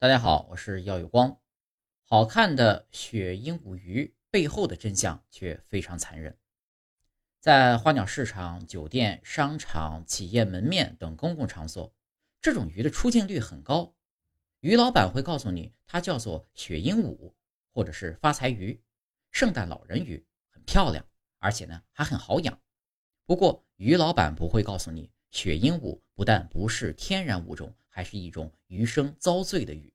大家好，我是耀有光。好看的雪鹦鹉鱼背后的真相却非常残忍。在花鸟市场、酒店、商场、企业门面等公共场所，这种鱼的出镜率很高。鱼老板会告诉你，它叫做雪鹦鹉，或者是发财鱼、圣诞老人鱼，很漂亮，而且呢还很好养。不过，鱼老板不会告诉你，雪鹦鹉不但不是天然物种。还是一种余生遭罪的鱼。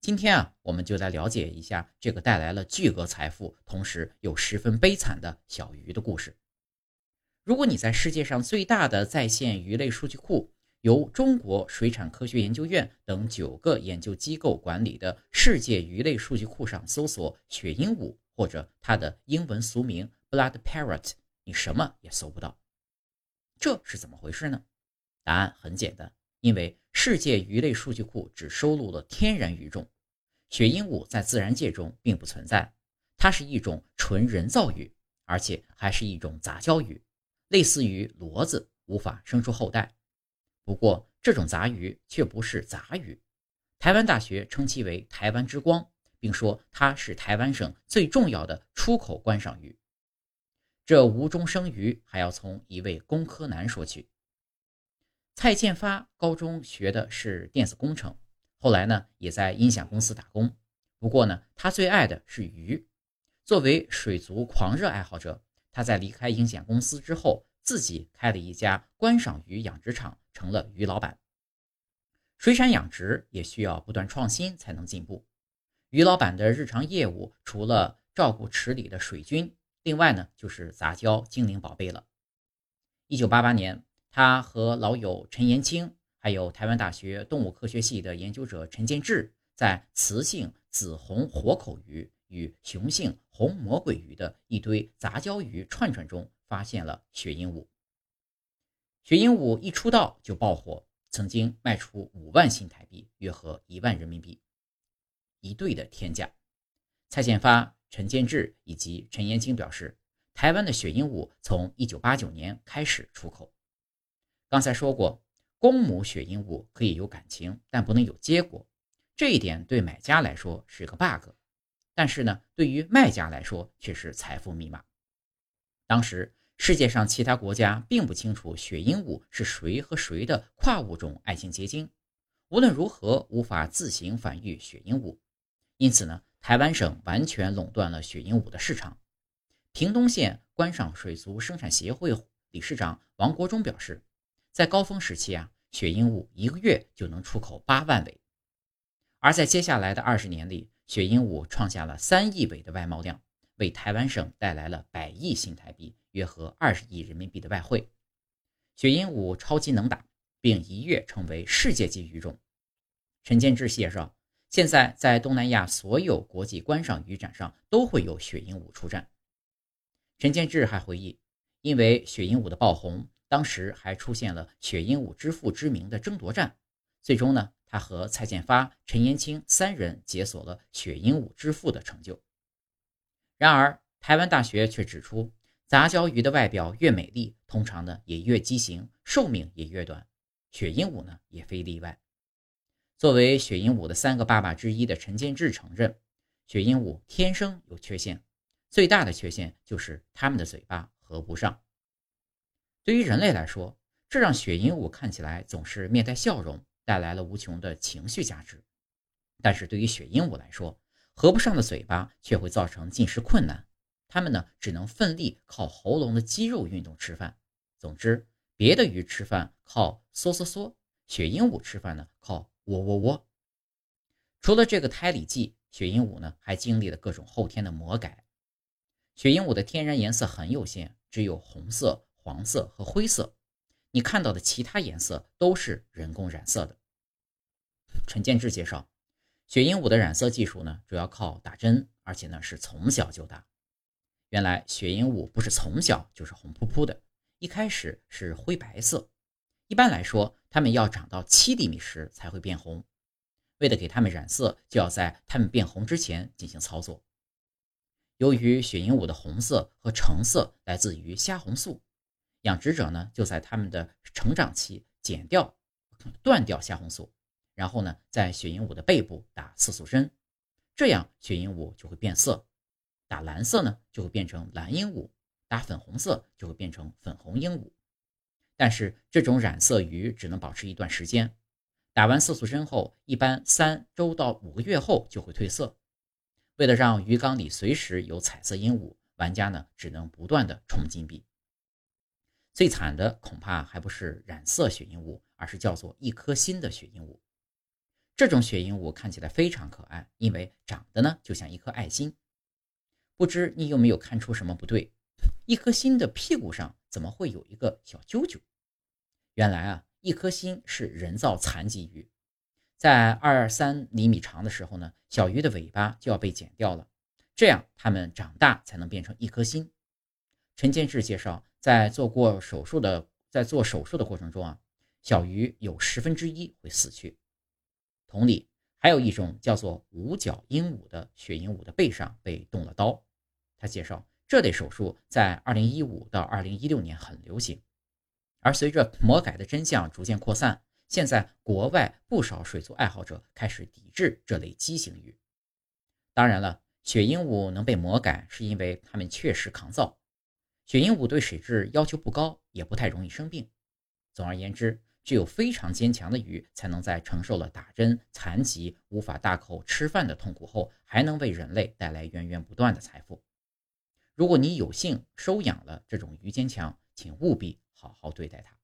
今天啊，我们就来了解一下这个带来了巨额财富，同时又十分悲惨的小鱼的故事。如果你在世界上最大的在线鱼类数据库，由中国水产科学研究院等九个研究机构管理的世界鱼类数据库上搜索“雪鹦鹉”或者它的英文俗名 “blood parrot”，你什么也搜不到。这是怎么回事呢？答案很简单，因为。世界鱼类数据库只收录了天然鱼种，雪鹦鹉在自然界中并不存在，它是一种纯人造鱼，而且还是一种杂交鱼，类似于骡子，无法生出后代。不过，这种杂鱼却不是杂鱼。台湾大学称其为“台湾之光”，并说它是台湾省最重要的出口观赏鱼。这无中生鱼，还要从一位工科男说起。蔡建发高中学的是电子工程，后来呢也在音响公司打工。不过呢，他最爱的是鱼。作为水族狂热爱好者，他在离开音响公司之后，自己开了一家观赏鱼养殖场，成了鱼老板。水产养殖也需要不断创新才能进步。鱼老板的日常业务除了照顾池里的水军，另外呢就是杂交精灵宝贝了。一九八八年。他和老友陈延清，还有台湾大学动物科学系的研究者陈建志，在雌性紫红活口鱼与雄性红魔鬼鱼的一堆杂交鱼串串中，发现了雪鹦鹉。雪鹦鹉一出道就爆火，曾经卖出五万新台币，约合一万人民币，一对的天价。蔡建发、陈建志以及陈延清表示，台湾的雪鹦鹉从一九八九年开始出口。刚才说过，公母雪鹦鹉可以有感情，但不能有结果。这一点对买家来说是个 bug，但是呢，对于卖家来说却是财富密码。当时世界上其他国家并不清楚雪鹦鹉是谁和谁的跨物种爱情结晶，无论如何无法自行繁育雪鹦鹉，因此呢，台湾省完全垄断了雪鹦鹉的市场。屏东县观赏水族生产协会理事长王国忠表示。在高峰时期啊，雪鹦鹉一个月就能出口八万尾，而在接下来的二十年里，雪鹦鹉创下了三亿尾的外贸量，为台湾省带来了百亿新台币，约合二十亿人民币的外汇。雪鹦鹉超级能打，并一跃成为世界级鱼种。陈建志介绍，现在在东南亚所有国际观赏鱼展上都会有雪鹦鹉出战。陈建志还回忆，因为雪鹦鹉的爆红。当时还出现了“雪鹦鹉之父”之名的争夺战，最终呢，他和蔡建发、陈延清三人解锁了“雪鹦鹉之父”的成就。然而，台湾大学却指出，杂交鱼的外表越美丽，通常呢也越畸形，寿命也越短。雪鹦鹉呢也非例外。作为雪鹦鹉的三个爸爸之一的陈建志承认，雪鹦鹉天生有缺陷，最大的缺陷就是它们的嘴巴合不上。对于人类来说，这让雪鹦鹉看起来总是面带笑容，带来了无穷的情绪价值。但是对于雪鹦鹉来说，合不上的嘴巴却会造成进食困难，它们呢只能奋力靠喉咙的肌肉运动吃饭。总之，别的鱼吃饭靠嗦嗦嗦，雪鹦鹉吃饭呢靠喔喔喔。除了这个胎里记，雪鹦鹉呢还经历了各种后天的魔改。雪鹦鹉的天然颜色很有限，只有红色。黄色和灰色，你看到的其他颜色都是人工染色的。陈建志介绍，雪鹦鹉的染色技术呢，主要靠打针，而且呢是从小就打。原来雪鹦鹉不是从小就是红扑扑的，一开始是灰白色。一般来说，它们要长到七厘米时才会变红。为了给它们染色，就要在它们变红之前进行操作。由于雪鹦鹉的红色和橙色来自于虾红素。养殖者呢，就在它们的成长期剪掉、断掉虾红素，然后呢，在血鹦鹉的背部打色素针，这样血鹦鹉就会变色。打蓝色呢，就会变成蓝鹦鹉；打粉红色就会变成粉红鹦鹉。但是这种染色鱼只能保持一段时间，打完色素针后，一般三周到五个月后就会褪色。为了让鱼缸里随时有彩色鹦鹉，玩家呢只能不断的充金币。最惨的恐怕还不是染色血鹦鹉，而是叫做一颗心的血鹦鹉。这种血鹦鹉看起来非常可爱，因为长得呢就像一颗爱心。不知你有没有看出什么不对？一颗心的屁股上怎么会有一个小揪揪？原来啊，一颗心是人造残疾鱼，在二三厘米长的时候呢，小鱼的尾巴就要被剪掉了，这样它们长大才能变成一颗心。陈建志介绍，在做过手术的在做手术的过程中啊，小鱼有十分之一会死去。同理，还有一种叫做五角鹦鹉的血鹦鹉的背上被动了刀。他介绍，这类手术在二零一五到二零一六年很流行。而随着魔改的真相逐渐扩散，现在国外不少水族爱好者开始抵制这类畸形鱼。当然了，雪鹦鹉能被魔改，是因为它们确实抗造。雪鹦鹉对水质要求不高，也不太容易生病。总而言之，只有非常坚强的鱼，才能在承受了打针、残疾、无法大口吃饭的痛苦后，还能为人类带来源源不断的财富。如果你有幸收养了这种鱼坚强，请务必。好好对待它。